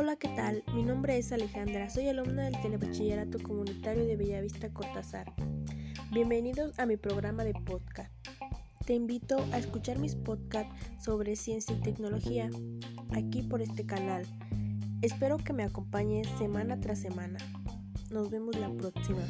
Hola, ¿qué tal? Mi nombre es Alejandra, soy alumna del Telebachillerato Comunitario de Bellavista Cortázar. Bienvenidos a mi programa de podcast. Te invito a escuchar mis podcasts sobre ciencia y tecnología aquí por este canal. Espero que me acompañes semana tras semana. Nos vemos la próxima.